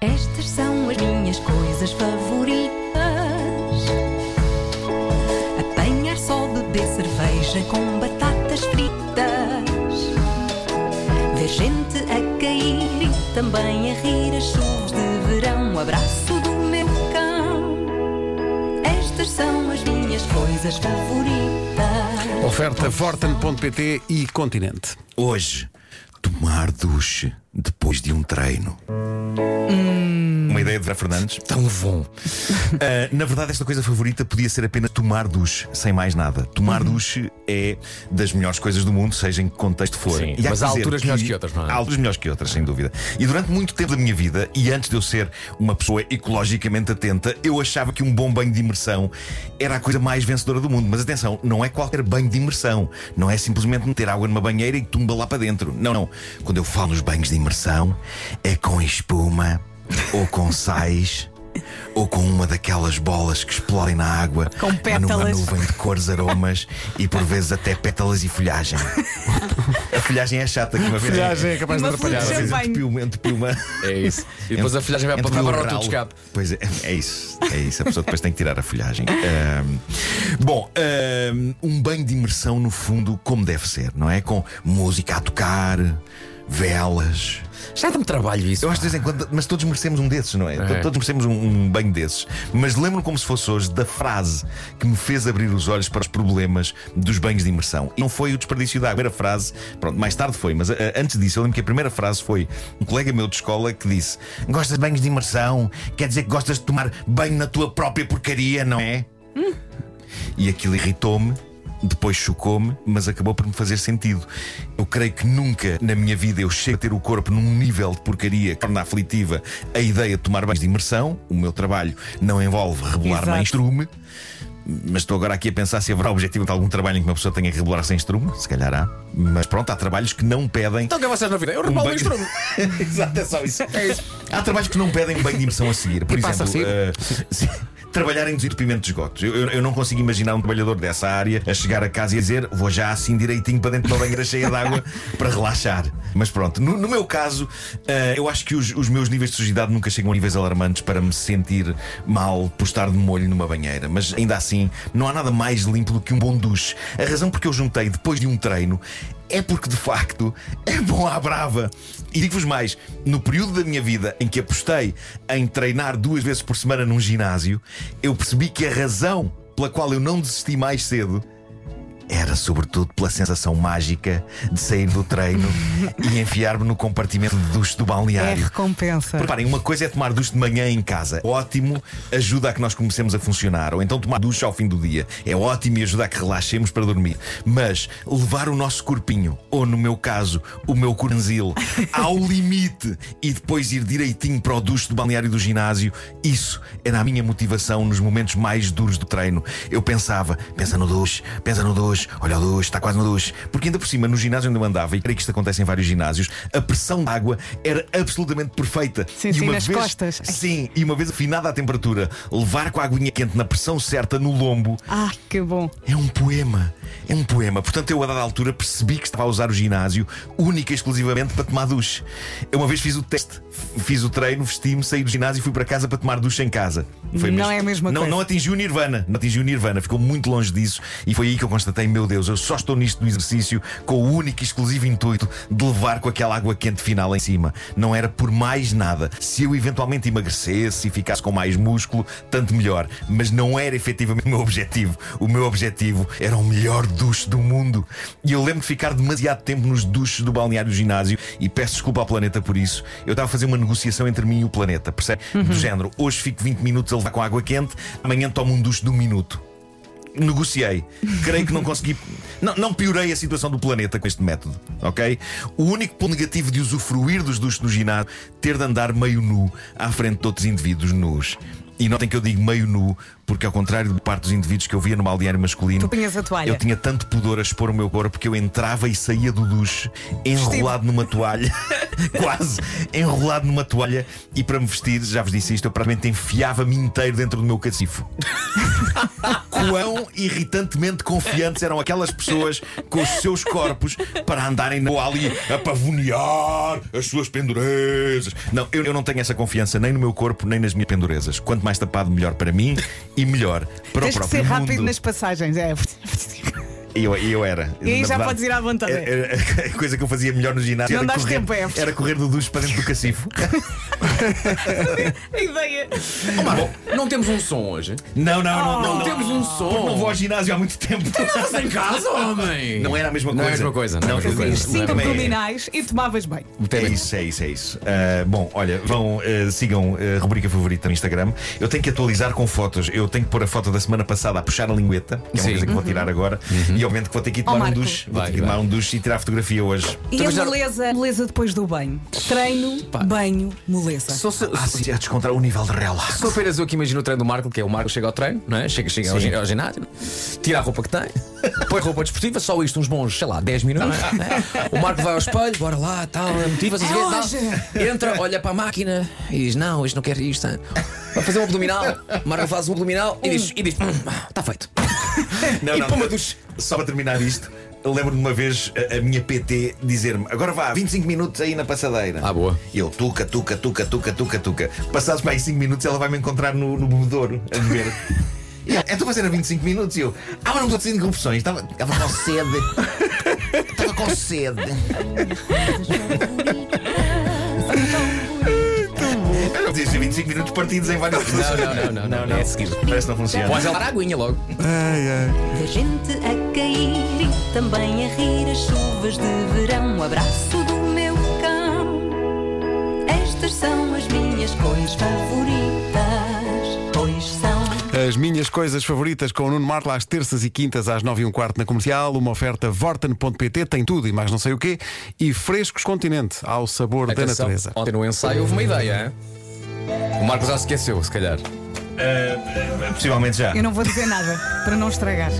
Estas são as minhas coisas favoritas: apanhar só, beber cerveja com batatas fritas, ver gente a cair e também a rir as chuvas de verão. O abraço do meu cão. Estas são as minhas coisas favoritas. Oferta Forten.pt e Continente. Hoje, duche depois de um treino. Uma ideia de Vera Fernandes. Tão bom. Ah, na verdade, esta coisa favorita podia ser apenas tomar duche, sem mais nada. Tomar duche é das melhores coisas do mundo, seja em que contexto for. Sim, E há mas que há alturas melhores que outras, não é? Há alturas melhores que outras, sem dúvida. E durante muito tempo da minha vida, e antes de eu ser uma pessoa ecologicamente atenta, eu achava que um bom banho de imersão era a coisa mais vencedora do mundo. Mas atenção, não é qualquer banho de imersão. Não é simplesmente meter água numa banheira e tumba lá para dentro. Não, não. Quando eu falo nos banhos de imersão, é com espuma ou com sais. Ou com uma daquelas bolas que explodem na água Com numa pétalas. nuvem de cores, aromas e por vezes até pétalas e folhagem. A folhagem é chata que uma vez. Folhagem é capaz de Uma atrapalhar. de. É isso. E depois a folhagem vai para, o para o ralo. tudo escape. Pois é, é isso. É isso. A pessoa depois tem que tirar a folhagem. Ahm, bom, um banho de imersão, no fundo, como deve ser, não é? Com música a tocar, velas. Já dá-me trabalho isso. Eu acho de vez em quando, mas todos merecemos um desses, não é? É. Todos merecemos um, um banho desses. Mas lembro como se fosse hoje da frase que me fez abrir os olhos para os problemas dos banhos de imersão. E não foi o desperdício da água. A primeira frase, pronto, mais tarde foi, mas ah, antes disso, eu lembro que a primeira frase foi um colega meu de escola que disse: Gostas de banhos de imersão? Quer dizer que gostas de tomar banho na tua própria porcaria, não é? E aquilo irritou-me. Depois chocou-me, mas acabou por me fazer sentido. Eu creio que nunca na minha vida eu chego a ter o corpo num nível de porcaria que torna aflitiva a ideia de tomar banhos de imersão. O meu trabalho não envolve rebolar Exato. nem estrume. Mas estou agora aqui a pensar se haverá objetivo de algum trabalho em que uma pessoa tenha que rebolar sem estrume. Se calhar há. Mas pronto, há trabalhos que não pedem. Então o que é vocês na vida? Eu um rebalo o banho- instrumento. Exato, é só isso. Há trabalhos que não pedem banho de imersão a seguir. Por E passa exemplo, a eh, sim, trabalhar em desentupimento de esgotos. Eu, eu- eu não consigo imaginar um trabalhador dessa área a chegar a casa e a dizer vou já assim direitinho para dentro de uma banheira cheia de água para relaxar. Mas pronto, no, no meu caso, eh, eu acho que os, os meus níveis de sujidade nunca chegam a níveis alarmantes para me sentir mal por estar de molho numa banheira. Mas ainda assim, não há nada mais limpo do que um bom duche. A razão porque eu juntei depois de um treino é porque de facto é bom à brava. E digo-vos mais: no período da minha vida em que apostei em treinar duas vezes por semana num ginásio, eu percebi que a razão pela qual eu não desisti mais cedo era sobretudo pela sensação mágica de sair do treino e enfiar-me no compartimento de duche do É balneário. recompensa. Reparem, uma coisa é tomar duche de manhã em casa. Ótimo, ajuda a que nós comecemos a funcionar. Ou então tomar duche ao fim do dia. É ótimo e ajuda a que relaxemos para dormir. Mas levar o nosso corpinho, ou no meu caso, o meu coranzil, ao limite e depois ir direitinho para o duche do balneário do ginásio, isso era a minha motivação nos momentos mais duros do treino. Eu pensava, pensa no duche, pensa no duche, olha o duche, está quase no duche. Porque ainda por cima, no ginásio onde eu andava, e creio que isto acontece em vários ginásios, a pressão da água era absolutamente perfeita. Sim, e sim, uma nas vez, costas. Sim, e uma vez afinada a temperatura, levar com a aguinha quente na pressão certa no lombo Ah, que bom. é um poema. É um poema. Portanto, eu a dada altura percebi que estava a usar o ginásio única e exclusivamente para tomar duche. Eu uma vez fiz o teste, fiz o treino, vesti-me, saí do ginásio e fui para casa para tomar duche em casa. Não é a mesma não, coisa. Não atingiu o Nirvana. Não atingiu o Nirvana. Ficou muito longe disso. E foi aí que eu constatei: meu Deus, eu só estou nisto do exercício com o único e exclusivo intuito de levar com aquela água quente final em cima. Não era por mais nada. Se eu eventualmente emagrecesse e ficasse com mais músculo, tanto melhor. Mas não era efetivamente o meu objetivo. O meu objetivo era o melhor duche do mundo. E eu lembro de ficar demasiado tempo nos duches do balneário do ginásio e peço desculpa ao planeta por isso. Eu estava a fazer uma negociação entre mim e o planeta, percebe? Do género, hoje fico 20 minutos a levar com água quente, amanhã tomo um duche de um minuto. Negociei. Creio que não consegui. Não, não piorei a situação do planeta com este método, ok? O único ponto negativo de usufruir dos duches do ginásio ter de andar meio nu à frente de outros indivíduos nus. E notem que eu digo meio nu, porque ao contrário de parte dos indivíduos que eu via no balneário masculino, Tu punhas a toalha. eu tinha tanto pudor a expor o meu corpo que eu entrava e saía do duche enrolado numa toalha, quase enrolado numa toalha, e para me vestir, já vos disse isto, eu praticamente enfiava-me inteiro dentro do meu cacifo. quão irritantemente confiantes eram aquelas pessoas com os seus corpos para andarem na ali a pavonear as suas pendurezas. Não, eu, eu não tenho essa confiança nem no meu corpo, nem nas minhas pendurezas. Quanto mais tapado, melhor para mim e melhor para Tens o que ser próprio rápido mundo. nas passagens. É. E eu, e eu era. E aí já verdade, podes ir à vontade. era- A coisa que eu fazia melhor no ginásio Não era correr, tempo, é. era correr do duche para dentro do cacifo. A ideia. Bom, não temos um som hoje. Não, não, não, Não não. temos um Porque não som. vou ao ginásio há muito tempo. Estás em casa, homem. Não era a mesma Não coisa. é a mesma coisa, não é a mesma. Cinco também é. abdominais e tomavas bem. É isso, é isso, é isso. Ah, bom, olha, vão, ah, sigam a rubrica favorita no Instagram. Eu tenho que atualizar com fotos. Eu tenho que pôr a foto da semana passada a puxar a lingueta, que é uma Sim. coisa que vou tirar agora. E obviamente que vou ter que ir tomar um Marco. duche. Vou Vai, ter que ir tomar vai. um duche e tirar a fotografia hoje. E a já- moleza, moleza depois do banho. Treino, banho, moleza. Só se, Ah, sim, a descontar o nível de relax. só apenas eu que imagino o treino do Marco, que é o Marco chega ao treino, não é? Chega, chega ao, ao ginásio, tira a roupa que tem, põe roupa desportiva, só isto uns bons, sei lá, 10 minutos. né? O Marco vai ao espelho, bora lá, tal, motiva-se, É hoje. entra, olha para a máquina e diz: Não, isto não quero isto. Vai fazer um abdominal. O Marco faz um abdominal e diz: e diz Está feito. Não, E não, puma dos- Só para terminar isto, eu lembro de uma vez a, a minha PT dizer-me: agora vá, 25 minutos aí na passadeira. Ah, boa. E eu, tuca, tuca, tuca, tuca, tuca, tuca. Passados para aí 5 minutos, ela vai me encontrar no, no bebedouro a beber. E ela, É tu fazer a 25 minutos e eu, ah, mas não estou ter interrupções, estava, estava com sede. Estava com sede. Partidos em vários Não, não, não, não, não, não, é seguido. Parece que não funciona. Podes ela dar a aguinha logo. Ver gente a cair e também a rir as chuvas de verão. Um abraço do meu cão. Estas são as minhas coisas favoritas. Pois são. As minhas coisas favoritas com o Nuno Marla às terças e quintas às nove e um quarto na comercial. Uma oferta Vorten.pt, tem tudo e mais não sei o quê. E frescos Continente, ao sabor da Atenção, natureza. Ontem no ensaio houve uma ideia, hein? O Marco já se esqueceu, se calhar. Ah, possivelmente já. Eu não vou dizer nada para não estragar.